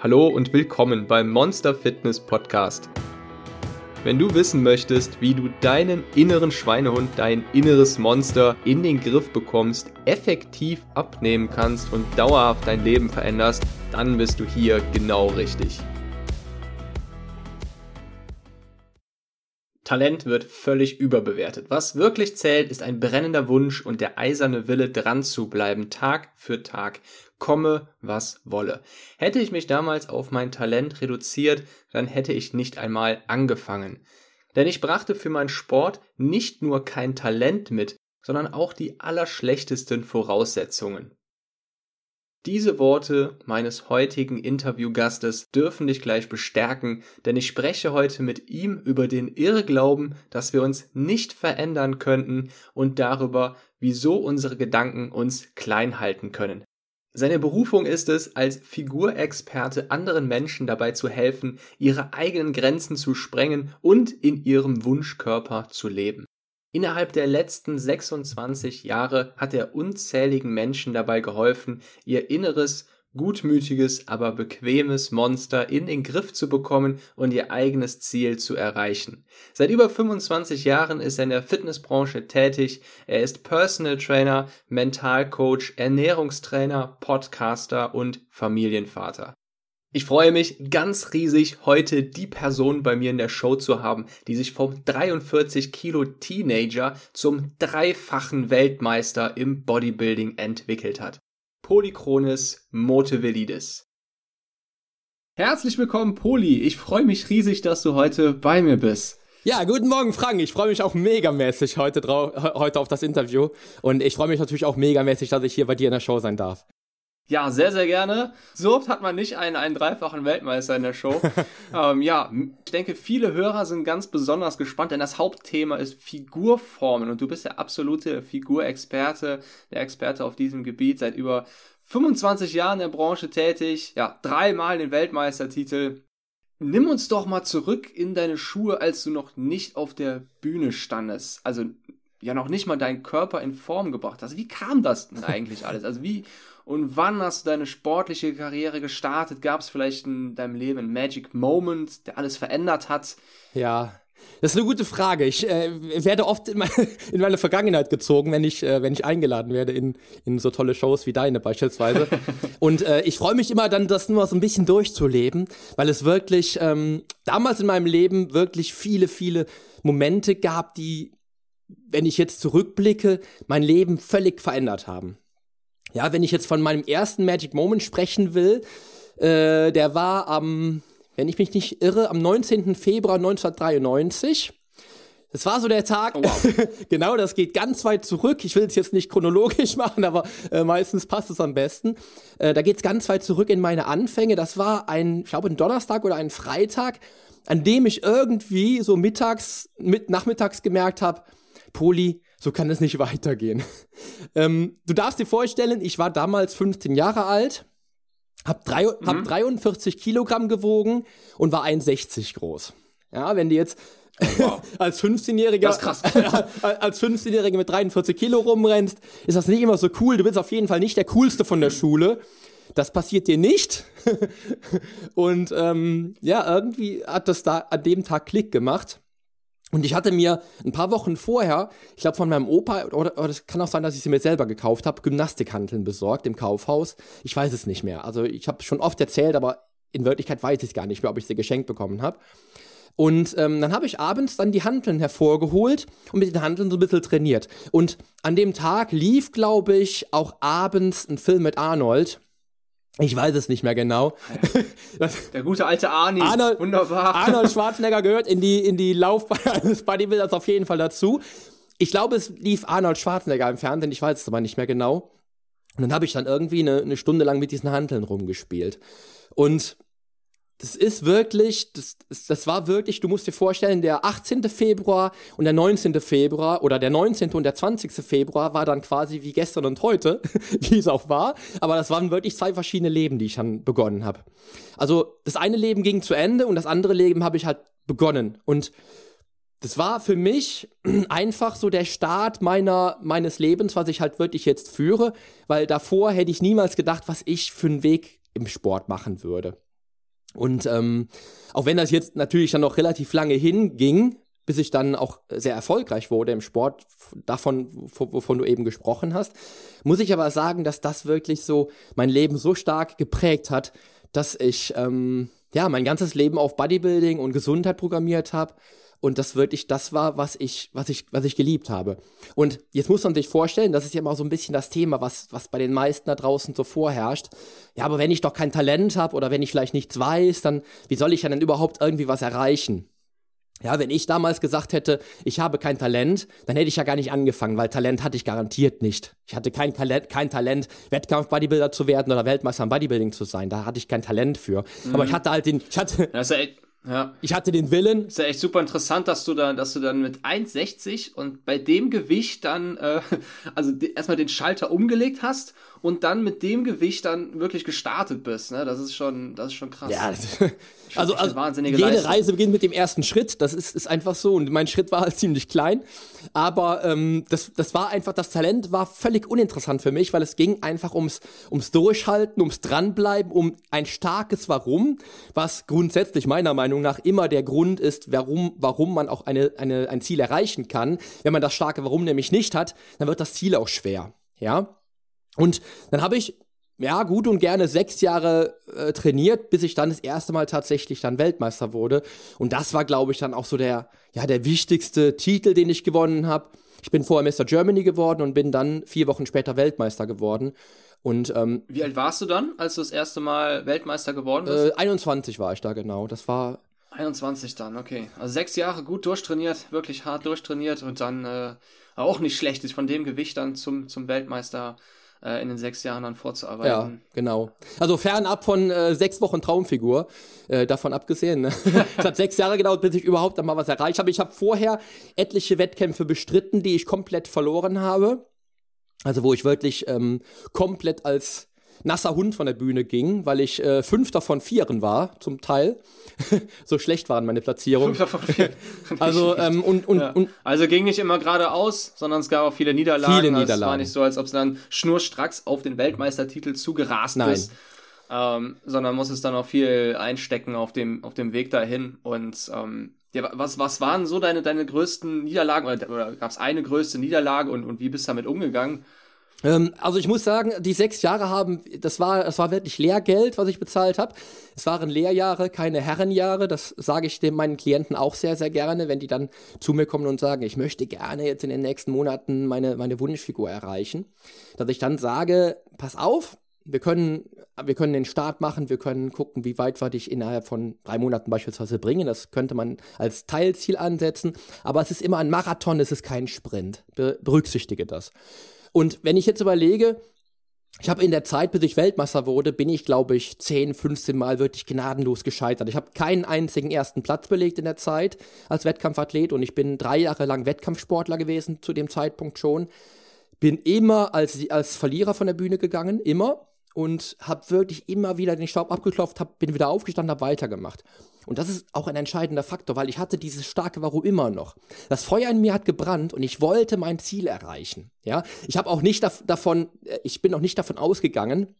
Hallo und willkommen beim Monster Fitness Podcast. Wenn du wissen möchtest, wie du deinen inneren Schweinehund, dein inneres Monster in den Griff bekommst, effektiv abnehmen kannst und dauerhaft dein Leben veränderst, dann bist du hier genau richtig. Talent wird völlig überbewertet. Was wirklich zählt, ist ein brennender Wunsch und der eiserne Wille dran zu bleiben, Tag für Tag, komme was wolle. Hätte ich mich damals auf mein Talent reduziert, dann hätte ich nicht einmal angefangen. Denn ich brachte für meinen Sport nicht nur kein Talent mit, sondern auch die allerschlechtesten Voraussetzungen. Diese Worte meines heutigen Interviewgastes dürfen dich gleich bestärken, denn ich spreche heute mit ihm über den Irrglauben, dass wir uns nicht verändern könnten und darüber, wieso unsere Gedanken uns klein halten können. Seine Berufung ist es, als Figurexperte anderen Menschen dabei zu helfen, ihre eigenen Grenzen zu sprengen und in ihrem Wunschkörper zu leben. Innerhalb der letzten 26 Jahre hat er unzähligen Menschen dabei geholfen, ihr inneres, gutmütiges, aber bequemes Monster in den Griff zu bekommen und ihr eigenes Ziel zu erreichen. Seit über 25 Jahren ist er in der Fitnessbranche tätig. Er ist Personal Trainer, Mentalcoach, Ernährungstrainer, Podcaster und Familienvater. Ich freue mich ganz riesig, heute die Person bei mir in der Show zu haben, die sich vom 43 Kilo Teenager zum dreifachen Weltmeister im Bodybuilding entwickelt hat. Polychronis Motevelidis. Herzlich willkommen, Poli. Ich freue mich riesig, dass du heute bei mir bist. Ja, guten Morgen, Frank. Ich freue mich auch megamäßig heute, heute auf das Interview. Und ich freue mich natürlich auch megamäßig, dass ich hier bei dir in der Show sein darf. Ja, sehr, sehr gerne. So oft hat man nicht einen, einen dreifachen Weltmeister in der Show. ähm, ja, ich denke, viele Hörer sind ganz besonders gespannt, denn das Hauptthema ist Figurformen und du bist der absolute Figurexperte, der Experte auf diesem Gebiet, seit über 25 Jahren in der Branche tätig, ja, dreimal den Weltmeistertitel. Nimm uns doch mal zurück in deine Schuhe, als du noch nicht auf der Bühne standest. Also ja noch nicht mal deinen Körper in Form gebracht hast. Wie kam das denn eigentlich alles? Also wie und wann hast du deine sportliche Karriere gestartet? Gab es vielleicht in deinem Leben einen Magic Moment, der alles verändert hat? Ja, das ist eine gute Frage. Ich äh, werde oft in meine, in meine, Vergangenheit gezogen, wenn ich, äh, wenn ich eingeladen werde in, in so tolle Shows wie deine beispielsweise. Und äh, ich freue mich immer dann, das nur so ein bisschen durchzuleben, weil es wirklich ähm, damals in meinem Leben wirklich viele, viele Momente gab, die, wenn ich jetzt zurückblicke, mein Leben völlig verändert haben. Ja, wenn ich jetzt von meinem ersten Magic Moment sprechen will, äh, der war am, wenn ich mich nicht irre, am 19. Februar 1993. Das war so der Tag, oh, wow. genau, das geht ganz weit zurück. Ich will es jetzt nicht chronologisch machen, aber äh, meistens passt es am besten. Äh, da geht es ganz weit zurück in meine Anfänge. Das war ein, ich glaube, ein Donnerstag oder ein Freitag, an dem ich irgendwie so mittags, mit, nachmittags gemerkt habe, Poli, so kann es nicht weitergehen. ähm, du darfst dir vorstellen, ich war damals 15 Jahre alt, hab, drei, mhm. hab 43 Kilogramm gewogen und war 1,60 groß. Ja, wenn du jetzt oh, wow. als 15-Jähriger als 15-Jähriger mit 43 Kilo rumrennst, ist das nicht immer so cool. Du bist auf jeden Fall nicht der coolste von der Schule. Das passiert dir nicht. und ähm, ja, irgendwie hat das da an dem Tag Klick gemacht. Und ich hatte mir ein paar Wochen vorher, ich glaube von meinem Opa, oder, es kann auch sein, dass ich sie mir selber gekauft habe, Gymnastikhanteln besorgt im Kaufhaus. Ich weiß es nicht mehr. Also ich habe schon oft erzählt, aber in Wirklichkeit weiß ich gar nicht mehr, ob ich sie geschenkt bekommen habe. Und ähm, dann habe ich abends dann die Hanteln hervorgeholt und mit den Hanteln so ein bisschen trainiert. Und an dem Tag lief, glaube ich, auch abends ein Film mit Arnold. Ich weiß es nicht mehr genau. Der gute alte Arnie. Arnold, Wunderbar. Arnold Schwarzenegger gehört in die, in die Laufbahn eines Bodybuilders auf jeden Fall dazu. Ich glaube, es lief Arnold Schwarzenegger im Fernsehen, ich weiß es aber nicht mehr genau. Und dann habe ich dann irgendwie eine, eine Stunde lang mit diesen Hanteln rumgespielt. Und das ist wirklich, das, das war wirklich, du musst dir vorstellen, der 18. Februar und der 19. Februar oder der 19. und der 20. Februar war dann quasi wie gestern und heute, wie es auch war. Aber das waren wirklich zwei verschiedene Leben, die ich dann begonnen habe. Also das eine Leben ging zu Ende und das andere Leben habe ich halt begonnen. Und das war für mich einfach so der Start meiner, meines Lebens, was ich halt wirklich jetzt führe, weil davor hätte ich niemals gedacht, was ich für einen Weg im Sport machen würde. Und ähm, auch wenn das jetzt natürlich dann noch relativ lange hinging, bis ich dann auch sehr erfolgreich wurde im Sport, davon, wovon du eben gesprochen hast, muss ich aber sagen, dass das wirklich so mein Leben so stark geprägt hat, dass ich ähm, ja mein ganzes Leben auf Bodybuilding und Gesundheit programmiert habe und das wirklich das war, was ich, was ich, was ich geliebt habe. Und jetzt muss man sich vorstellen, das ist ja immer so ein bisschen das Thema, was, was bei den meisten da draußen so vorherrscht. Ja, aber wenn ich doch kein Talent habe oder wenn ich vielleicht nichts weiß, dann wie soll ich ja denn überhaupt irgendwie was erreichen? Ja, wenn ich damals gesagt hätte, ich habe kein Talent, dann hätte ich ja gar nicht angefangen, weil Talent hatte ich garantiert nicht. Ich hatte kein Talent, kein Talent, Wettkampf-Bodybuilder zu werden oder Weltmeister im Bodybuilding zu sein. Da hatte ich kein Talent für. Mhm. Aber ich hatte halt den, ich hatte, ja. Ich hatte den Willen. Ist ja echt super interessant, dass du dann, dass du dann mit 1,60 und bei dem Gewicht dann, äh, also erstmal den Schalter umgelegt hast und dann mit dem Gewicht dann wirklich gestartet bist. Ne? Das ist schon, das ist schon krass. Ja, also, also jede Leistung. Reise beginnt mit dem ersten Schritt. Das ist, ist einfach so. Und mein Schritt war halt ziemlich klein. Aber ähm, das, das war einfach, das Talent war völlig uninteressant für mich, weil es ging einfach ums, ums Durchhalten, ums Dranbleiben, um ein starkes Warum, was grundsätzlich meiner Meinung nach immer der Grund ist, warum, warum man auch eine, eine, ein Ziel erreichen kann. Wenn man das starke Warum nämlich nicht hat, dann wird das Ziel auch schwer. Ja. Und dann habe ich ja, gut und gerne sechs Jahre äh, trainiert, bis ich dann das erste Mal tatsächlich dann Weltmeister wurde. Und das war, glaube ich, dann auch so der, ja, der wichtigste Titel, den ich gewonnen habe. Ich bin vorher Mr. Germany geworden und bin dann vier Wochen später Weltmeister geworden. Und ähm, wie alt warst du dann, als du das erste Mal Weltmeister geworden bist? Äh, 21 war ich da genau. Das war 21 dann, okay. Also sechs Jahre gut durchtrainiert, wirklich hart durchtrainiert und dann äh, auch nicht schlecht ist von dem Gewicht dann zum, zum Weltmeister äh, in den sechs Jahren dann vorzuarbeiten. Ja, genau. Also fernab von äh, sechs Wochen Traumfigur, äh, davon abgesehen. Ne? es hat sechs Jahre gedauert, bis ich überhaupt einmal was erreicht habe. Ich habe vorher etliche Wettkämpfe bestritten, die ich komplett verloren habe. Also wo ich wirklich ähm, komplett als nasser Hund von der Bühne ging, weil ich äh, Fünfter von Vieren war, zum Teil. so schlecht waren meine Platzierungen. Fünfter von Vieren. also, ähm, und, und, ja. und, also ging nicht immer geradeaus, sondern es gab auch viele Niederlagen. Viele Niederlagen. Also es war nicht so, als ob es dann schnurstracks auf den Weltmeistertitel zugerast Nein. ist. Ähm, sondern muss es dann auch viel einstecken auf dem, auf dem Weg dahin. Und ähm, ja, was, was waren so deine, deine größten Niederlagen? Oder, oder gab es eine größte Niederlage und, und wie bist du damit umgegangen? Ähm, also ich muss sagen, die sechs Jahre haben, das war, das war wirklich Lehrgeld, was ich bezahlt habe. Es waren Lehrjahre, keine Herrenjahre. Das sage ich dem meinen Klienten auch sehr, sehr gerne, wenn die dann zu mir kommen und sagen, ich möchte gerne jetzt in den nächsten Monaten meine, meine Wunschfigur erreichen. Dass ich dann sage, pass auf, wir können, wir können den Start machen, wir können gucken, wie weit wir dich innerhalb von drei Monaten beispielsweise bringen. Das könnte man als Teilziel ansetzen. Aber es ist immer ein Marathon, es ist kein Sprint. Be berücksichtige das. Und wenn ich jetzt überlege, ich habe in der Zeit, bis ich Weltmeister wurde, bin ich, glaube ich, 10, 15 Mal wirklich gnadenlos gescheitert. Ich habe keinen einzigen ersten Platz belegt in der Zeit als Wettkampfathlet und ich bin drei Jahre lang Wettkampfsportler gewesen zu dem Zeitpunkt schon. Bin immer als, als Verlierer von der Bühne gegangen, immer. Und habe wirklich immer wieder den Staub abgeklopft, hab, bin wieder aufgestanden, habe weitergemacht. Und das ist auch ein entscheidender Faktor, weil ich hatte dieses starke Warum immer noch. Das Feuer in mir hat gebrannt und ich wollte mein Ziel erreichen. Ja, ich habe auch nicht davon, äh, ich bin auch nicht davon ausgegangen,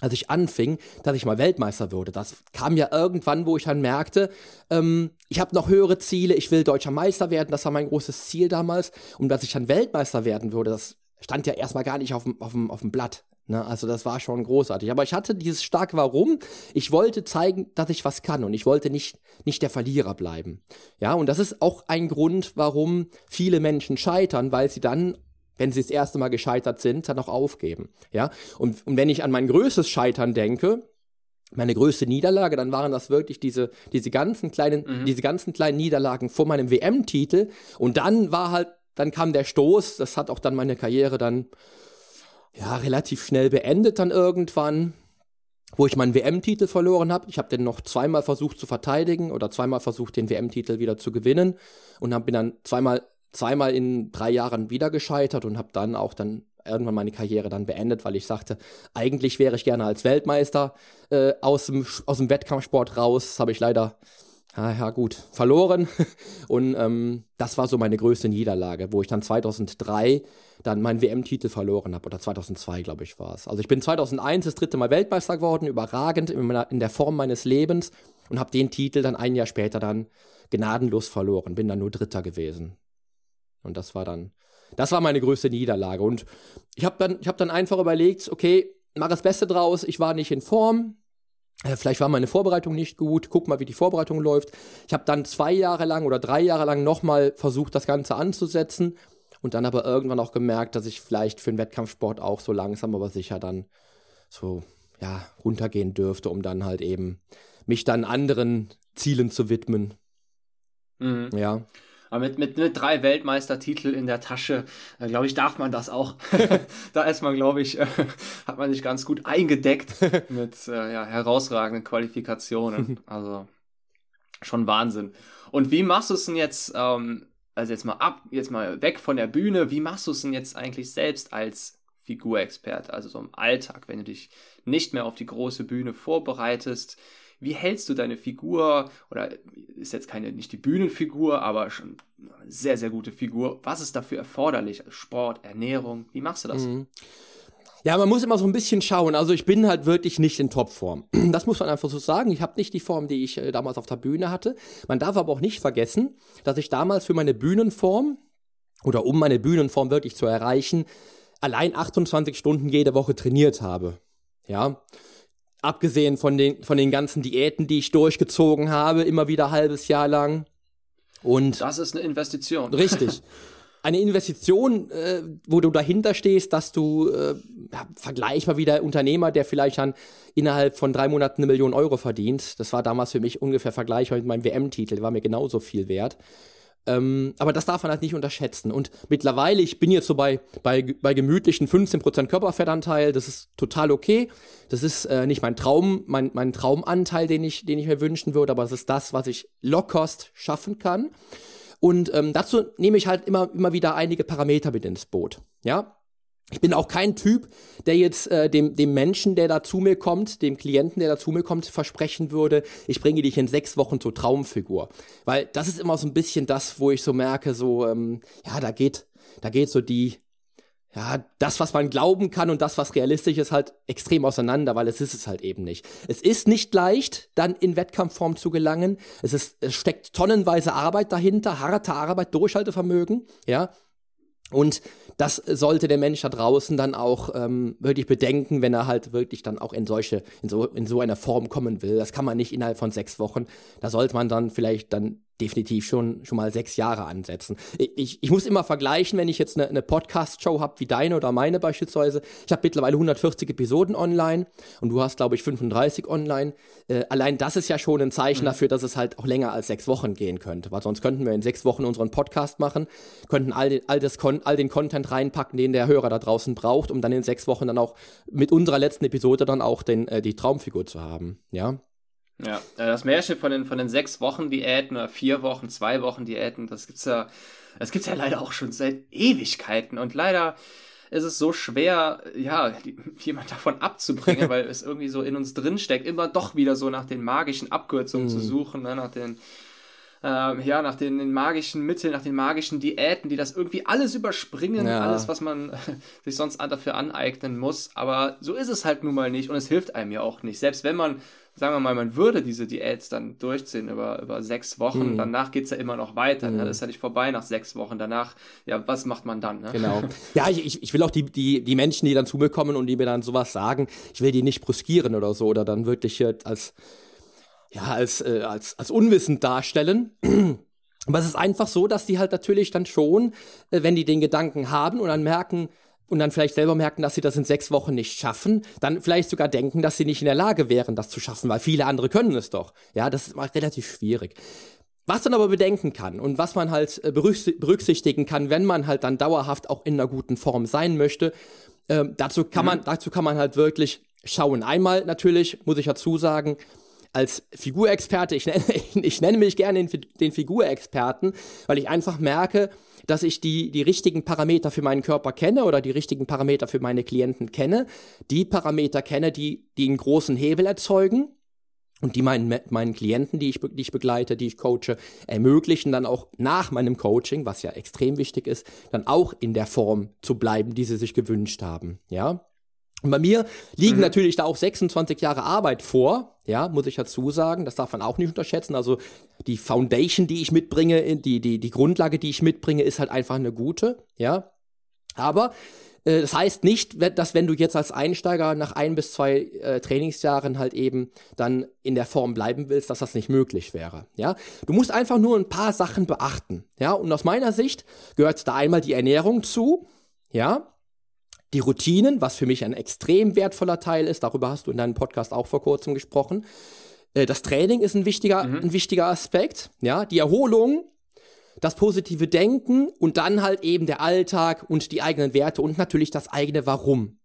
als ich anfing, dass ich mal Weltmeister würde. Das kam ja irgendwann, wo ich dann merkte, ähm, ich habe noch höhere Ziele, ich will deutscher Meister werden, das war mein großes Ziel damals. Und dass ich dann Weltmeister werden würde, das stand ja erstmal gar nicht auf dem, auf dem Blatt. Ne, also das war schon großartig. Aber ich hatte dieses starke Warum. Ich wollte zeigen, dass ich was kann und ich wollte nicht, nicht der Verlierer bleiben. Ja, und das ist auch ein Grund, warum viele Menschen scheitern, weil sie dann, wenn sie das erste Mal gescheitert sind, dann auch aufgeben. Ja, und, und wenn ich an mein größtes Scheitern denke, meine größte Niederlage, dann waren das wirklich diese, diese ganzen kleinen, mhm. diese ganzen kleinen Niederlagen vor meinem WM-Titel. Und dann war halt, dann kam der Stoß, das hat auch dann meine Karriere dann ja, relativ schnell beendet dann irgendwann, wo ich meinen WM-Titel verloren habe. Ich habe den noch zweimal versucht zu verteidigen oder zweimal versucht, den WM-Titel wieder zu gewinnen und hab, bin dann zweimal, zweimal in drei Jahren wieder gescheitert und habe dann auch dann irgendwann meine Karriere dann beendet, weil ich sagte, eigentlich wäre ich gerne als Weltmeister äh, aus, dem, aus dem Wettkampfsport raus. Das habe ich leider Ah ja, gut, verloren. Und ähm, das war so meine größte Niederlage, wo ich dann 2003 dann meinen WM-Titel verloren habe. Oder 2002, glaube ich, war es. Also ich bin 2001 das dritte Mal Weltmeister geworden, überragend in, meiner, in der Form meines Lebens und habe den Titel dann ein Jahr später dann gnadenlos verloren. Bin dann nur Dritter gewesen. Und das war dann, das war meine größte Niederlage. Und ich habe dann, habe dann einfach überlegt, okay, mach das Beste draus. Ich war nicht in Form, Vielleicht war meine Vorbereitung nicht gut. Guck mal, wie die Vorbereitung läuft. Ich habe dann zwei Jahre lang oder drei Jahre lang nochmal versucht, das Ganze anzusetzen und dann aber irgendwann auch gemerkt, dass ich vielleicht für den Wettkampfsport auch so langsam, aber sicher dann so ja runtergehen dürfte, um dann halt eben mich dann anderen Zielen zu widmen. Mhm. Ja. Aber mit, mit, mit drei Weltmeistertitel in der Tasche, äh, glaube ich, darf man das auch. da ist man, glaube ich, äh, hat man sich ganz gut eingedeckt mit äh, ja, herausragenden Qualifikationen. Also schon Wahnsinn. Und wie machst du es denn jetzt, ähm, also jetzt mal ab, jetzt mal weg von der Bühne, wie machst du es denn jetzt eigentlich selbst als Figurexperte, also so im Alltag, wenn du dich nicht mehr auf die große Bühne vorbereitest? Wie hältst du deine Figur oder ist jetzt keine nicht die Bühnenfigur, aber schon eine sehr sehr gute Figur? Was ist dafür erforderlich? Sport, Ernährung, wie machst du das? Mhm. Ja, man muss immer so ein bisschen schauen. Also ich bin halt wirklich nicht in Topform. Das muss man einfach so sagen. Ich habe nicht die Form, die ich äh, damals auf der Bühne hatte. Man darf aber auch nicht vergessen, dass ich damals für meine Bühnenform oder um meine Bühnenform wirklich zu erreichen, allein 28 Stunden jede Woche trainiert habe. Ja, Abgesehen von den, von den ganzen Diäten, die ich durchgezogen habe, immer wieder ein halbes Jahr lang. Und das ist eine Investition. Richtig. Eine Investition, äh, wo du dahinter stehst, dass du äh, ja, vergleichbar wie der Unternehmer, der vielleicht dann innerhalb von drei Monaten eine Million Euro verdient. Das war damals für mich ungefähr vergleichbar mit meinem WM-Titel, war mir genauso viel wert. Ähm, aber das darf man halt nicht unterschätzen. Und mittlerweile, ich bin jetzt so bei, bei, bei gemütlichen 15% Körperfettanteil, das ist total okay. Das ist äh, nicht mein Traum, mein, mein Traumanteil, den ich, den ich mir wünschen würde, aber es ist das, was ich lockerst schaffen kann. Und ähm, dazu nehme ich halt immer, immer wieder einige Parameter mit ins Boot. Ja, ich bin auch kein Typ, der jetzt äh, dem, dem Menschen, der da zu mir kommt, dem Klienten, der da zu mir kommt, versprechen würde, ich bringe dich in sechs Wochen zur Traumfigur. Weil das ist immer so ein bisschen das, wo ich so merke, so, ähm, ja, da geht, da geht so die, ja, das, was man glauben kann und das, was realistisch ist, halt extrem auseinander, weil es ist es halt eben nicht. Es ist nicht leicht, dann in Wettkampfform zu gelangen. Es ist, es steckt tonnenweise Arbeit dahinter, harte Arbeit, Durchhaltevermögen, ja. Und das sollte der Mensch da draußen dann auch ähm, wirklich bedenken, wenn er halt wirklich dann auch in solche, in so, in so einer Form kommen will. Das kann man nicht innerhalb von sechs Wochen. Da sollte man dann vielleicht dann definitiv schon, schon mal sechs Jahre ansetzen. Ich, ich muss immer vergleichen, wenn ich jetzt eine, eine Podcast-Show habe, wie deine oder meine beispielsweise. Ich habe mittlerweile 140 Episoden online und du hast, glaube ich, 35 online. Äh, allein das ist ja schon ein Zeichen mhm. dafür, dass es halt auch länger als sechs Wochen gehen könnte. Weil sonst könnten wir in sechs Wochen unseren Podcast machen, könnten all, all, das all den Content reinpacken, den der Hörer da draußen braucht, um dann in sechs Wochen dann auch mit unserer letzten Episode dann auch den, äh, die Traumfigur zu haben. Ja. Ja, äh, das Märchen von den, von den sechs Wochen Diäten oder vier Wochen, zwei Wochen Diäten, das gibt's ja, das gibt's ja leider auch schon seit Ewigkeiten und leider ist es so schwer, ja, jemand davon abzubringen, weil es irgendwie so in uns drinsteckt, immer doch wieder so nach den magischen Abkürzungen mhm. zu suchen, ne, nach den, ähm, ja, nach den, magischen Mitteln, nach den magischen Diäten, die das irgendwie alles überspringen, ja. alles, was man sich sonst dafür aneignen muss. Aber so ist es halt nun mal nicht und es hilft einem ja auch nicht. Selbst wenn man sagen wir mal, man würde diese Diäts dann durchziehen über, über sechs Wochen, mhm. danach geht es ja immer noch weiter. Ne? Mhm. Das ist ja nicht vorbei nach sechs Wochen. Danach, ja, was macht man dann? Ne? Genau. Ja, ich, ich will auch die, die, die Menschen, die dann zu mir kommen und die mir dann sowas sagen, ich will die nicht bruskieren oder so oder dann wirklich als, ja, als, äh, als, als unwissend darstellen. Aber es ist einfach so, dass die halt natürlich dann schon, äh, wenn die den Gedanken haben und dann merken, und dann vielleicht selber merken, dass sie das in sechs Wochen nicht schaffen, dann vielleicht sogar denken, dass sie nicht in der Lage wären, das zu schaffen, weil viele andere können es doch. Ja, das ist mal relativ schwierig. Was man aber bedenken kann und was man halt äh, berücksichtigen kann, wenn man halt dann dauerhaft auch in einer guten Form sein möchte, äh, dazu kann man, mhm. dazu kann man halt wirklich schauen. Einmal natürlich, muss ich dazu sagen, als Figurexperte, ich nenne, ich nenne mich gerne den, den Figurexperten, weil ich einfach merke, dass ich die, die richtigen Parameter für meinen Körper kenne oder die richtigen Parameter für meine Klienten kenne, die Parameter kenne, die, die einen großen Hebel erzeugen und die meinen, meinen Klienten, die ich, die ich begleite, die ich coache, ermöglichen dann auch nach meinem Coaching, was ja extrem wichtig ist, dann auch in der Form zu bleiben, die sie sich gewünscht haben, ja. Und bei mir liegen mhm. natürlich da auch 26 Jahre Arbeit vor, ja, muss ich dazu sagen, das darf man auch nicht unterschätzen. Also die Foundation, die ich mitbringe, die, die, die Grundlage, die ich mitbringe, ist halt einfach eine gute, ja. Aber äh, das heißt nicht, dass wenn du jetzt als Einsteiger nach ein bis zwei äh, Trainingsjahren halt eben dann in der Form bleiben willst, dass das nicht möglich wäre. Ja, du musst einfach nur ein paar Sachen beachten. Ja, und aus meiner Sicht gehört da einmal die Ernährung zu. Ja, die Routinen, was für mich ein extrem wertvoller Teil ist. Darüber hast du in deinem Podcast auch vor kurzem gesprochen. Äh, das Training ist ein wichtiger, mhm. ein wichtiger Aspekt. Ja, die Erholung das positive Denken und dann halt eben der Alltag und die eigenen Werte und natürlich das eigene Warum.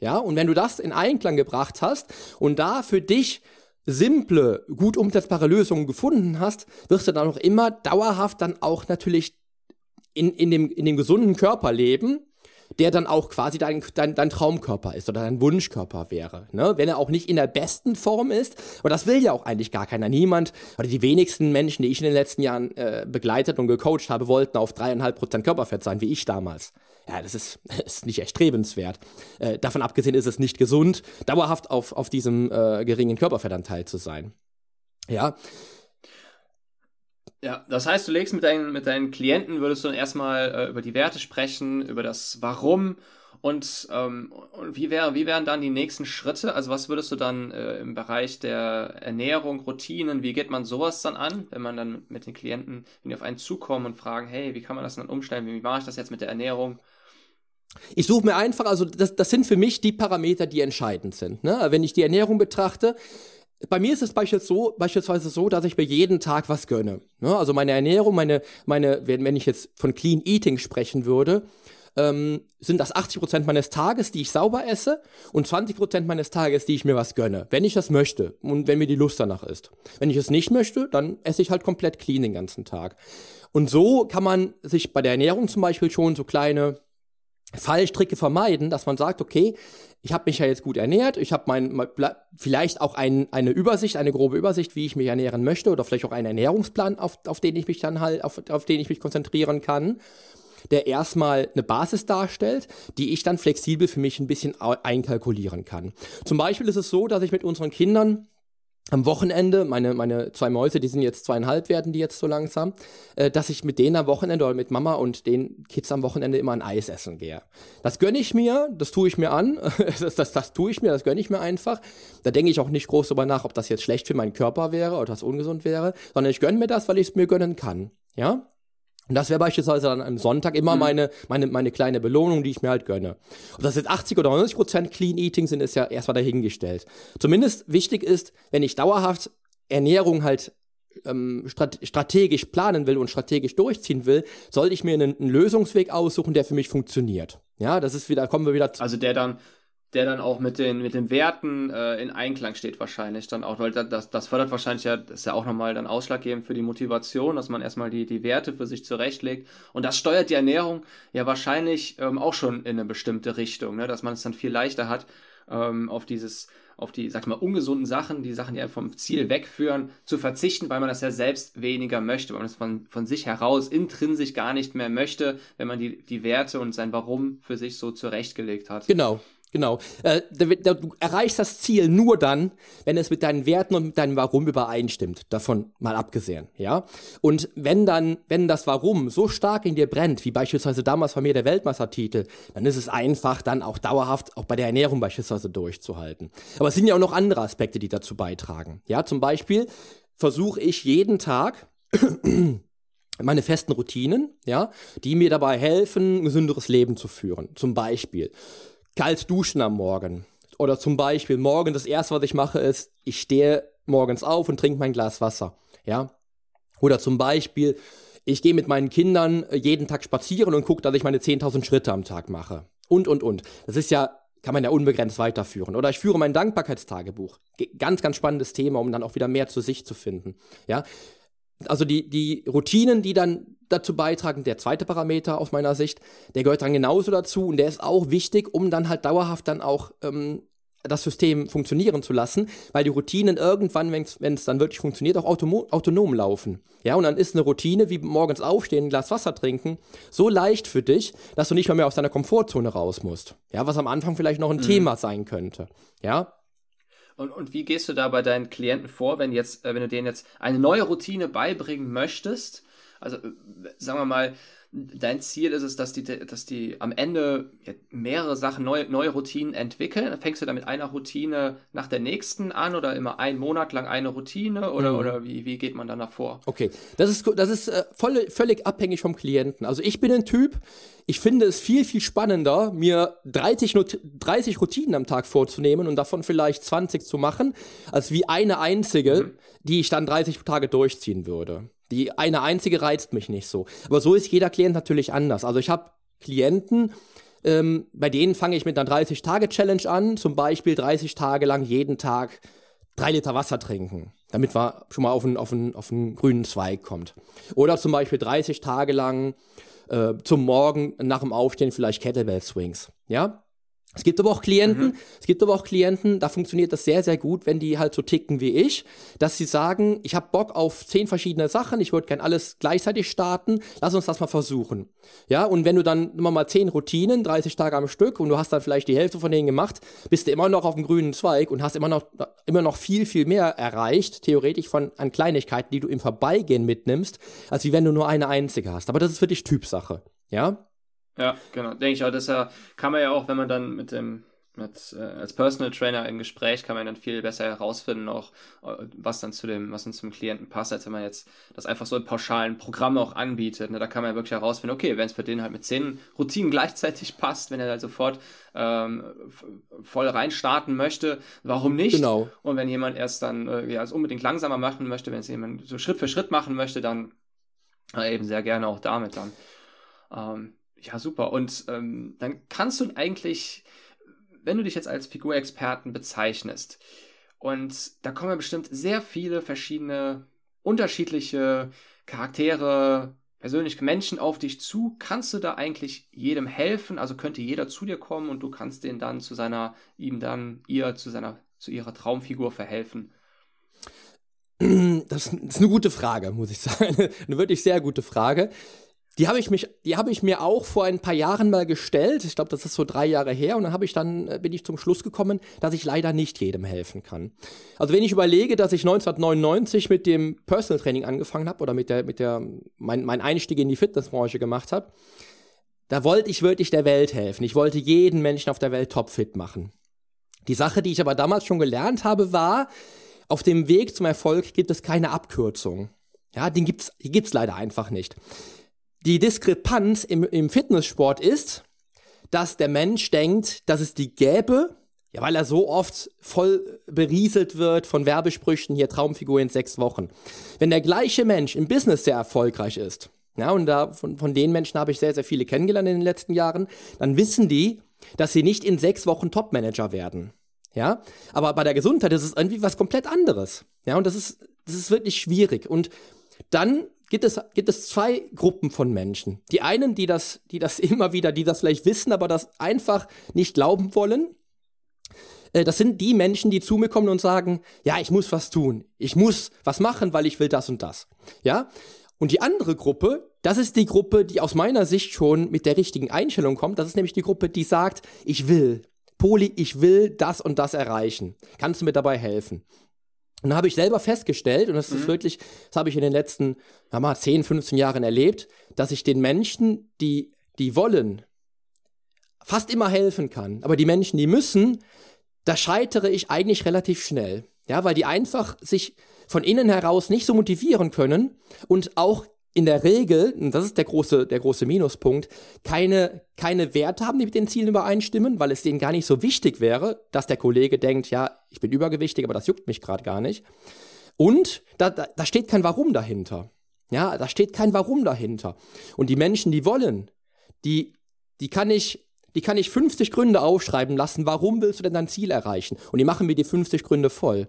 Ja, und wenn du das in Einklang gebracht hast und da für dich simple, gut umsetzbare Lösungen gefunden hast, wirst du dann auch immer dauerhaft dann auch natürlich in, in, dem, in dem gesunden Körper leben der dann auch quasi dein, dein, dein Traumkörper ist oder dein Wunschkörper wäre. Ne? Wenn er auch nicht in der besten Form ist, aber das will ja auch eigentlich gar keiner. Niemand oder die wenigsten Menschen, die ich in den letzten Jahren äh, begleitet und gecoacht habe, wollten auf dreieinhalb Prozent Körperfett sein, wie ich damals. Ja, das ist, ist nicht erstrebenswert. Äh, davon abgesehen ist es nicht gesund, dauerhaft auf, auf diesem äh, geringen Körperfettanteil zu sein. Ja, ja, das heißt, du legst mit deinen, mit deinen Klienten, würdest du dann erstmal äh, über die Werte sprechen, über das Warum und, ähm, und wie, wär, wie wären dann die nächsten Schritte? Also was würdest du dann äh, im Bereich der Ernährung, Routinen, wie geht man sowas dann an, wenn man dann mit den Klienten, wenn die auf einen zukommen und fragen, hey, wie kann man das dann umstellen, wie mache ich das jetzt mit der Ernährung? Ich suche mir einfach, also das, das sind für mich die Parameter, die entscheidend sind. Ne? Wenn ich die Ernährung betrachte, bei mir ist es beispielsweise so, dass ich mir jeden Tag was gönne. Ne? Also meine Ernährung, meine, meine, wenn, wenn ich jetzt von Clean Eating sprechen würde, ähm, sind das 80 Prozent meines Tages, die ich sauber esse und 20 Prozent meines Tages, die ich mir was gönne, wenn ich das möchte und wenn mir die Lust danach ist. Wenn ich es nicht möchte, dann esse ich halt komplett clean den ganzen Tag. Und so kann man sich bei der Ernährung zum Beispiel schon so kleine Fallstricke vermeiden, dass man sagt, okay, ich habe mich ja jetzt gut ernährt, ich habe mein, vielleicht auch ein, eine Übersicht, eine grobe Übersicht, wie ich mich ernähren möchte oder vielleicht auch einen Ernährungsplan, auf, auf den ich mich dann halt, auf, auf den ich mich konzentrieren kann, der erstmal eine Basis darstellt, die ich dann flexibel für mich ein bisschen einkalkulieren kann. Zum Beispiel ist es so, dass ich mit unseren Kindern am Wochenende, meine, meine zwei Mäuse, die sind jetzt zweieinhalb, werden die jetzt so langsam, äh, dass ich mit denen am Wochenende oder mit Mama und den Kids am Wochenende immer ein Eis essen gehe. Das gönne ich mir, das tue ich mir an, das, das, das tue ich mir, das gönne ich mir einfach. Da denke ich auch nicht groß drüber nach, ob das jetzt schlecht für meinen Körper wäre oder das ungesund wäre, sondern ich gönne mir das, weil ich es mir gönnen kann. Ja? Und das wäre beispielsweise dann am Sonntag immer mhm. meine, meine, meine kleine Belohnung, die ich mir halt gönne. Ob das jetzt 80 oder 90 Prozent Clean Eating sind, ist ja erstmal dahingestellt. Zumindest wichtig ist, wenn ich dauerhaft Ernährung halt ähm, strategisch planen will und strategisch durchziehen will, sollte ich mir einen, einen Lösungsweg aussuchen, der für mich funktioniert. Ja, das ist wieder, kommen wir wieder zu. Also der dann, der dann auch mit den, mit den Werten äh, in Einklang steht wahrscheinlich dann auch, weil das, das fördert wahrscheinlich ja, ist ja auch nochmal dann ausschlaggebend für die Motivation, dass man erstmal die, die Werte für sich zurechtlegt und das steuert die Ernährung ja wahrscheinlich ähm, auch schon in eine bestimmte Richtung, ne? dass man es dann viel leichter hat, ähm, auf dieses, auf die, sag ich mal, ungesunden Sachen, die Sachen, die einem vom Ziel wegführen, zu verzichten, weil man das ja selbst weniger möchte, weil man es von, von sich heraus intrinsisch gar nicht mehr möchte, wenn man die, die Werte und sein Warum für sich so zurechtgelegt hat. Genau, Genau. Äh, du erreichst das Ziel nur dann, wenn es mit deinen Werten und mit deinem Warum übereinstimmt. Davon mal abgesehen, ja. Und wenn dann, wenn das Warum so stark in dir brennt, wie beispielsweise damals bei mir der Weltmeistertitel, dann ist es einfach, dann auch dauerhaft, auch bei der Ernährung beispielsweise durchzuhalten. Aber es sind ja auch noch andere Aspekte, die dazu beitragen. Ja, zum Beispiel versuche ich jeden Tag meine festen Routinen, ja, die mir dabei helfen, ein gesünderes Leben zu führen. Zum Beispiel kalt duschen am Morgen. Oder zum Beispiel morgen das erste, was ich mache, ist, ich stehe morgens auf und trinke mein Glas Wasser. Ja. Oder zum Beispiel, ich gehe mit meinen Kindern jeden Tag spazieren und gucke, dass ich meine 10.000 Schritte am Tag mache. Und, und, und. Das ist ja, kann man ja unbegrenzt weiterführen. Oder ich führe mein Dankbarkeitstagebuch. Ganz, ganz spannendes Thema, um dann auch wieder mehr zu sich zu finden. Ja also die, die Routinen, die dann dazu beitragen, der zweite Parameter aus meiner Sicht, der gehört dann genauso dazu und der ist auch wichtig, um dann halt dauerhaft dann auch ähm, das System funktionieren zu lassen, weil die Routinen irgendwann, wenn es dann wirklich funktioniert, auch autonom laufen. Ja, und dann ist eine Routine wie morgens aufstehen, ein Glas Wasser trinken, so leicht für dich, dass du nicht mal mehr aus deiner Komfortzone raus musst. Ja, was am Anfang vielleicht noch ein mhm. Thema sein könnte. Ja. Und, und wie gehst du da bei deinen Klienten vor, wenn jetzt, äh, wenn du denen jetzt eine neue Routine beibringen möchtest? Also, äh, sagen wir mal, dein Ziel ist es, dass die, dass die am Ende mehrere Sachen, neue, neue Routinen entwickeln. Fängst du da mit einer Routine nach der nächsten an oder immer einen Monat lang eine Routine oder, mhm. oder wie, wie geht man dann davor? Okay, das ist, das ist äh, voll, völlig abhängig vom Klienten. Also ich bin ein Typ, ich finde es viel, viel spannender, mir 30, 30 Routinen am Tag vorzunehmen und davon vielleicht 20 zu machen, als wie eine einzige, mhm. die ich dann 30 Tage durchziehen würde. Die eine einzige reizt mich nicht so. Aber so ist jeder Klient natürlich anders. Also ich habe Klienten, ähm, bei denen fange ich mit einer 30-Tage-Challenge an, zum Beispiel 30 Tage lang jeden Tag drei Liter Wasser trinken, damit man schon mal auf einen, auf einen, auf einen grünen Zweig kommt. Oder zum Beispiel 30 Tage lang äh, zum Morgen nach dem Aufstehen vielleicht Kettlebell Swings. Ja? Es gibt aber auch Klienten, mhm. es gibt aber auch Klienten, da funktioniert das sehr, sehr gut, wenn die halt so ticken wie ich, dass sie sagen, ich habe Bock auf zehn verschiedene Sachen, ich würde gern alles gleichzeitig starten, lass uns das mal versuchen. Ja, und wenn du dann immer mal zehn Routinen, 30 Tage am Stück und du hast dann vielleicht die Hälfte von denen gemacht, bist du immer noch auf dem grünen Zweig und hast immer noch, immer noch viel, viel mehr erreicht, theoretisch von, an Kleinigkeiten, die du im Vorbeigehen mitnimmst, als wie wenn du nur eine einzige hast. Aber das ist für dich Typsache. Ja? Ja, genau. Denke ich auch. Das ja, kann man ja auch, wenn man dann mit dem mit, äh, als Personal Trainer im Gespräch kann man dann viel besser herausfinden, auch äh, was dann zu dem, was dann zum Klienten passt, als wenn man jetzt das einfach so in pauschalen Programmen auch anbietet. Ne? Da kann man ja wirklich herausfinden, okay, wenn es für den halt mit zehn Routinen gleichzeitig passt, wenn er halt sofort ähm, voll reinstarten möchte, warum nicht? Genau. Und wenn jemand erst dann äh, ja, es unbedingt langsamer machen möchte, wenn es jemand so Schritt für Schritt machen möchte, dann äh, eben sehr gerne auch damit dann. Ähm, ja, super. Und ähm, dann kannst du eigentlich, wenn du dich jetzt als Figurexperten bezeichnest, und da kommen ja bestimmt sehr viele verschiedene, unterschiedliche Charaktere, persönliche Menschen auf dich zu. Kannst du da eigentlich jedem helfen? Also könnte jeder zu dir kommen und du kannst den dann zu seiner, ihm dann, ihr zu seiner, zu ihrer Traumfigur verhelfen? Das ist eine gute Frage, muss ich sagen. Eine wirklich sehr gute Frage. Die habe ich mich, die habe ich mir auch vor ein paar Jahren mal gestellt. Ich glaube, das ist so drei Jahre her. Und dann habe ich dann äh, bin ich zum Schluss gekommen, dass ich leider nicht jedem helfen kann. Also wenn ich überlege, dass ich 1999 mit dem Personal Training angefangen habe oder mit der mit der mein, mein Einstieg in die Fitnessbranche gemacht habe, da wollte ich wirklich der Welt helfen. Ich wollte jeden Menschen auf der Welt topfit machen. Die Sache, die ich aber damals schon gelernt habe, war, auf dem Weg zum Erfolg gibt es keine Abkürzung. Ja, den gibt's, die gibt's leider einfach nicht. Die Diskrepanz im, im Fitnesssport ist, dass der Mensch denkt, dass es die gäbe, ja, weil er so oft voll berieselt wird von Werbesprüchen, hier Traumfigur in sechs Wochen. Wenn der gleiche Mensch im Business sehr erfolgreich ist, ja, und da von, von den Menschen habe ich sehr, sehr viele kennengelernt in den letzten Jahren, dann wissen die, dass sie nicht in sechs Wochen Topmanager werden. Ja, aber bei der Gesundheit ist es irgendwie was komplett anderes. Ja, und das ist, das ist wirklich schwierig. Und dann gibt es, gibt es zwei Gruppen von Menschen. Die einen, die das, die das immer wieder, die das vielleicht wissen, aber das einfach nicht glauben wollen. Äh, das sind die Menschen, die zu mir kommen und sagen, ja, ich muss was tun. Ich muss was machen, weil ich will das und das. Ja? Und die andere Gruppe, das ist die Gruppe, die aus meiner Sicht schon mit der richtigen Einstellung kommt. Das ist nämlich die Gruppe, die sagt, ich will. Poli, ich will das und das erreichen. Kannst du mir dabei helfen? Und da habe ich selber festgestellt, und das ist mhm. wirklich, das habe ich in den letzten ja mal, 10, 15 Jahren erlebt, dass ich den Menschen, die, die wollen, fast immer helfen kann. Aber die Menschen, die müssen, da scheitere ich eigentlich relativ schnell. Ja, weil die einfach sich von innen heraus nicht so motivieren können und auch in der Regel, und das ist der große, der große Minuspunkt, keine, keine Werte haben, die mit den Zielen übereinstimmen, weil es denen gar nicht so wichtig wäre, dass der Kollege denkt, ja, ich bin übergewichtig, aber das juckt mich gerade gar nicht. Und da, da, da steht kein Warum dahinter. Ja, da steht kein Warum dahinter. Und die Menschen, die wollen, die, die kann ich, die kann ich 50 Gründe aufschreiben lassen, warum willst du denn dein Ziel erreichen? Und die machen mir die 50 Gründe voll.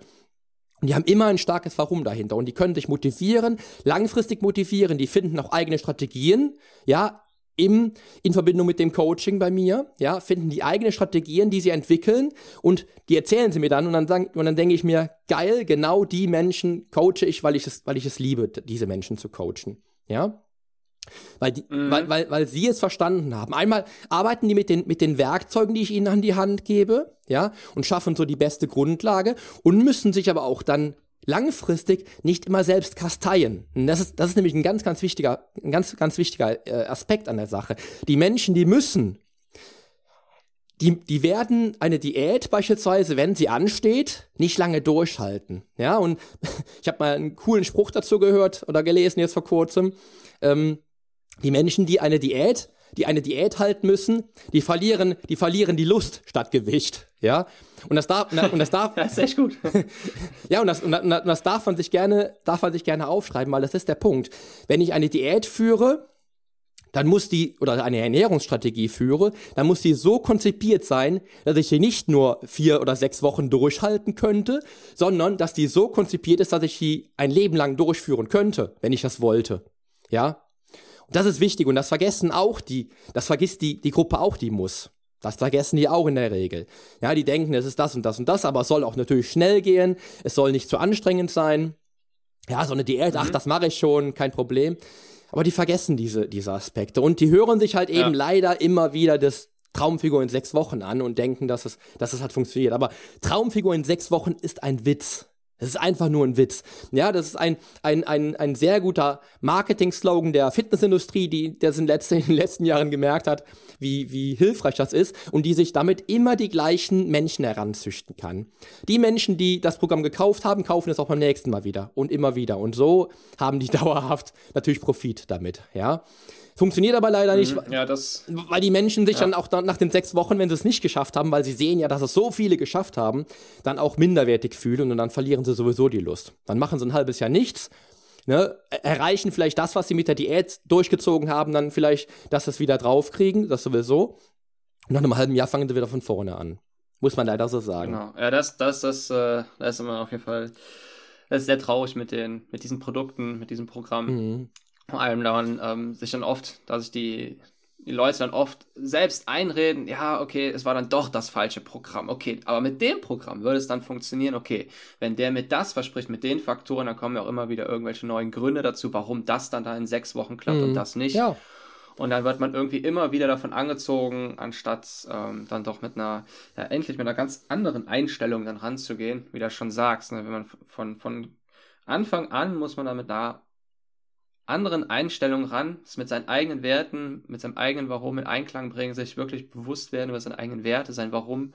Und die haben immer ein starkes Warum dahinter. Und die können dich motivieren, langfristig motivieren, die finden auch eigene Strategien, ja, im, in Verbindung mit dem Coaching bei mir, ja, finden die eigene Strategien, die sie entwickeln und die erzählen sie mir dann und dann, sagen, und dann denke ich mir, geil, genau die Menschen coache ich, weil ich es, weil ich es liebe, diese Menschen zu coachen, ja. Weil, die, mhm. weil, weil, weil sie es verstanden haben. Einmal arbeiten die mit den, mit den Werkzeugen, die ich ihnen an die Hand gebe, ja, und schaffen so die beste Grundlage und müssen sich aber auch dann langfristig nicht immer selbst kasteien. Und das ist, das ist nämlich ein ganz, ganz wichtiger, ein ganz, ganz wichtiger äh, Aspekt an der Sache. Die Menschen, die müssen, die, die werden eine Diät beispielsweise, wenn sie ansteht, nicht lange durchhalten. Ja, und ich habe mal einen coolen Spruch dazu gehört oder gelesen jetzt vor kurzem. Ähm, die Menschen, die eine Diät, die eine Diät halten müssen, die verlieren, die verlieren die Lust statt Gewicht. Ja, und das darf, und das darf, das ist echt gut. ja, und das, und das darf man sich gerne, darf man sich gerne aufschreiben, weil das ist der Punkt. Wenn ich eine Diät führe, dann muss die, oder eine Ernährungsstrategie führe, dann muss die so konzipiert sein, dass ich sie nicht nur vier oder sechs Wochen durchhalten könnte, sondern dass die so konzipiert ist, dass ich sie ein Leben lang durchführen könnte, wenn ich das wollte. Ja? Das ist wichtig und das vergessen auch die, das vergisst die, die Gruppe auch, die muss. Das vergessen die auch in der Regel. Ja, die denken, es ist das und das und das, aber es soll auch natürlich schnell gehen. Es soll nicht zu anstrengend sein. Ja, so eine Diät, mhm. ach, das mache ich schon, kein Problem. Aber die vergessen diese, diese Aspekte und die hören sich halt eben ja. leider immer wieder das Traumfigur in sechs Wochen an und denken, dass es, dass es halt funktioniert. Aber Traumfigur in sechs Wochen ist ein Witz. Das ist einfach nur ein Witz. Ja, das ist ein, ein, ein, ein sehr guter Marketing-Slogan der Fitnessindustrie, die der in, letzten, in den letzten Jahren gemerkt hat, wie, wie hilfreich das ist und die sich damit immer die gleichen Menschen heranzüchten kann. Die Menschen, die das Programm gekauft haben, kaufen es auch beim nächsten Mal wieder und immer wieder. Und so haben die dauerhaft natürlich Profit damit. Ja. Funktioniert aber leider nicht, mhm, ja, das, weil die Menschen sich ja. dann auch dann nach den sechs Wochen, wenn sie es nicht geschafft haben, weil sie sehen ja, dass es so viele geschafft haben, dann auch minderwertig fühlen und dann verlieren sie sowieso die Lust. Dann machen sie ein halbes Jahr nichts, ne, erreichen vielleicht das, was sie mit der Diät durchgezogen haben, dann vielleicht, dass sie es wieder draufkriegen, das sowieso. Und nach einem halben Jahr fangen sie wieder von vorne an. Muss man leider so sagen. Genau. Ja, das, das, das, äh, das ist immer auf jeden Fall, das ist sehr traurig mit den, mit diesen Produkten, mit diesem Programm. Mhm allem dann ähm, sich dann oft, dass sich die, die Leute dann oft selbst einreden, ja, okay, es war dann doch das falsche Programm. Okay, aber mit dem Programm würde es dann funktionieren, okay, wenn der mit das verspricht, mit den Faktoren, dann kommen ja auch immer wieder irgendwelche neuen Gründe dazu, warum das dann da in sechs Wochen klappt mhm. und das nicht. Ja. Und dann wird man irgendwie immer wieder davon angezogen, anstatt ähm, dann doch mit einer, ja, endlich mit einer ganz anderen Einstellung dann ranzugehen, wie du schon sagst. Ne? Wenn man von, von Anfang an muss man damit da anderen Einstellungen ran, es mit seinen eigenen Werten, mit seinem eigenen Warum in Einklang bringen, sich wirklich bewusst werden über seine eigenen Werte, sein Warum.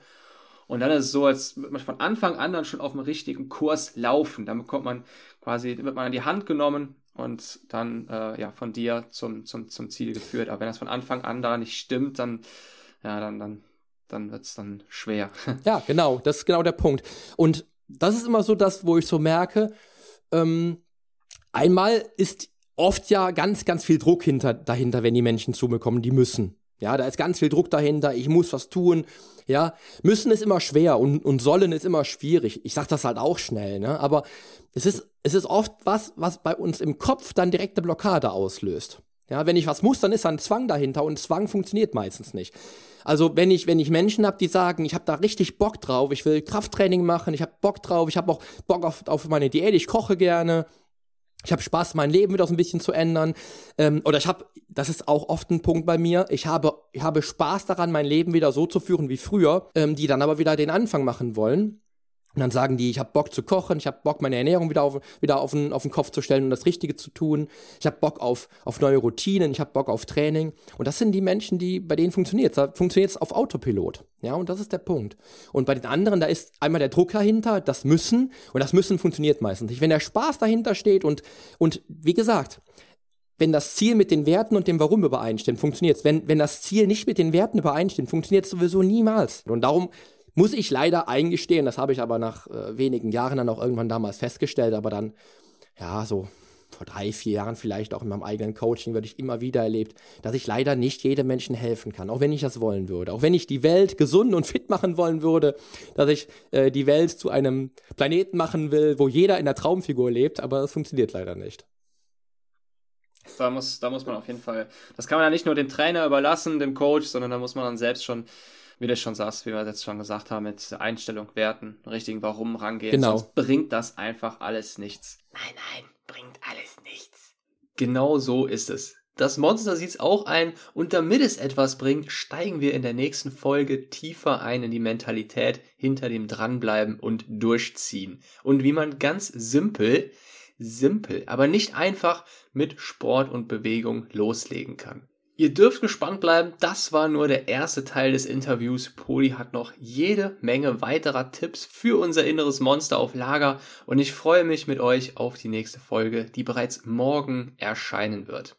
Und dann ist es so, als würde man von Anfang an dann schon auf dem richtigen Kurs laufen. Dann bekommt man quasi, wird man an die Hand genommen und dann äh, ja von dir zum, zum, zum Ziel geführt. Aber wenn das von Anfang an da nicht stimmt, dann, ja, dann, dann, dann wird es dann schwer. Ja, genau, das ist genau der Punkt. Und das ist immer so das, wo ich so merke, ähm, einmal ist oft ja ganz, ganz viel Druck hinter, dahinter, wenn die Menschen zu mir kommen, die müssen. Ja, da ist ganz viel Druck dahinter, ich muss was tun. Ja, müssen ist immer schwer und, und sollen ist immer schwierig. Ich sag das halt auch schnell, ne? Aber es ist, es ist oft was, was bei uns im Kopf dann direkte Blockade auslöst. Ja, wenn ich was muss, dann ist da ein Zwang dahinter und Zwang funktioniert meistens nicht. Also wenn ich wenn ich Menschen habe, die sagen, ich habe da richtig Bock drauf, ich will Krafttraining machen, ich habe Bock drauf, ich habe auch Bock auf, auf meine Diät, ich koche gerne, ich habe Spaß, mein Leben wieder so ein bisschen zu ändern. Ähm, oder ich habe, das ist auch oft ein Punkt bei mir, ich habe, ich habe Spaß daran, mein Leben wieder so zu führen wie früher, ähm, die dann aber wieder den Anfang machen wollen. Und dann sagen die, ich habe Bock zu kochen, ich habe Bock, meine Ernährung wieder auf, wieder auf, den, auf den Kopf zu stellen und das Richtige zu tun. Ich habe Bock auf, auf neue Routinen, ich habe Bock auf Training. Und das sind die Menschen, die, bei denen funktioniert Da funktioniert es auf Autopilot. Ja, und das ist der Punkt. Und bei den anderen, da ist einmal der Druck dahinter, das Müssen. Und das Müssen funktioniert meistens nicht. Wenn der Spaß dahinter steht und, und wie gesagt, wenn das Ziel mit den Werten und dem Warum übereinstimmt, funktioniert es. Wenn, wenn das Ziel nicht mit den Werten übereinstimmt, funktioniert es sowieso niemals. Und darum muss ich leider eingestehen, das habe ich aber nach äh, wenigen Jahren dann auch irgendwann damals festgestellt, aber dann, ja, so vor drei, vier Jahren vielleicht auch in meinem eigenen Coaching würde ich immer wieder erlebt, dass ich leider nicht jedem Menschen helfen kann, auch wenn ich das wollen würde. Auch wenn ich die Welt gesund und fit machen wollen würde, dass ich äh, die Welt zu einem Planeten machen will, wo jeder in der Traumfigur lebt, aber das funktioniert leider nicht. Da muss, da muss man auf jeden Fall, das kann man ja nicht nur dem Trainer überlassen, dem Coach, sondern da muss man dann selbst schon, wie du schon sagst, wie wir jetzt schon gesagt haben, mit Einstellung, Werten, richtigen Warum rangehen. Genau. Sonst bringt das einfach alles nichts. Nein, nein, bringt alles nichts. Genau so ist es. Das Monster sieht's auch ein und damit es etwas bringt, steigen wir in der nächsten Folge tiefer ein in die Mentalität hinter dem Dranbleiben und Durchziehen. Und wie man ganz simpel, simpel, aber nicht einfach mit Sport und Bewegung loslegen kann. Ihr dürft gespannt bleiben, das war nur der erste Teil des Interviews. Poli hat noch jede Menge weiterer Tipps für unser inneres Monster auf Lager und ich freue mich mit euch auf die nächste Folge, die bereits morgen erscheinen wird.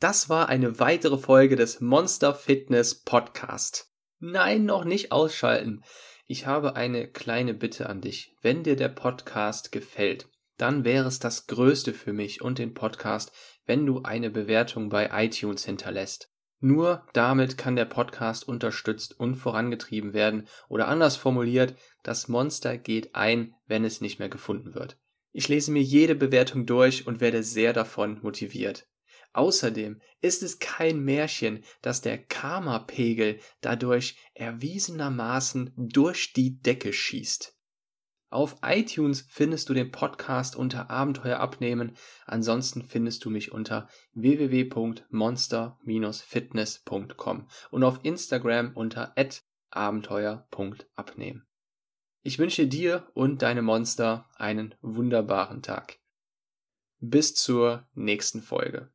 Das war eine weitere Folge des Monster Fitness Podcast. Nein, noch nicht ausschalten. Ich habe eine kleine Bitte an dich. Wenn dir der Podcast gefällt, dann wäre es das Größte für mich und den Podcast, wenn du eine Bewertung bei iTunes hinterlässt. Nur damit kann der Podcast unterstützt und vorangetrieben werden oder anders formuliert, das Monster geht ein, wenn es nicht mehr gefunden wird. Ich lese mir jede Bewertung durch und werde sehr davon motiviert. Außerdem ist es kein Märchen, dass der Karma-Pegel dadurch erwiesenermaßen durch die Decke schießt. Auf iTunes findest du den Podcast unter Abenteuer abnehmen. Ansonsten findest du mich unter www.monster-fitness.com und auf Instagram unter abenteuer.abnehmen. Ich wünsche dir und deine Monster einen wunderbaren Tag. Bis zur nächsten Folge.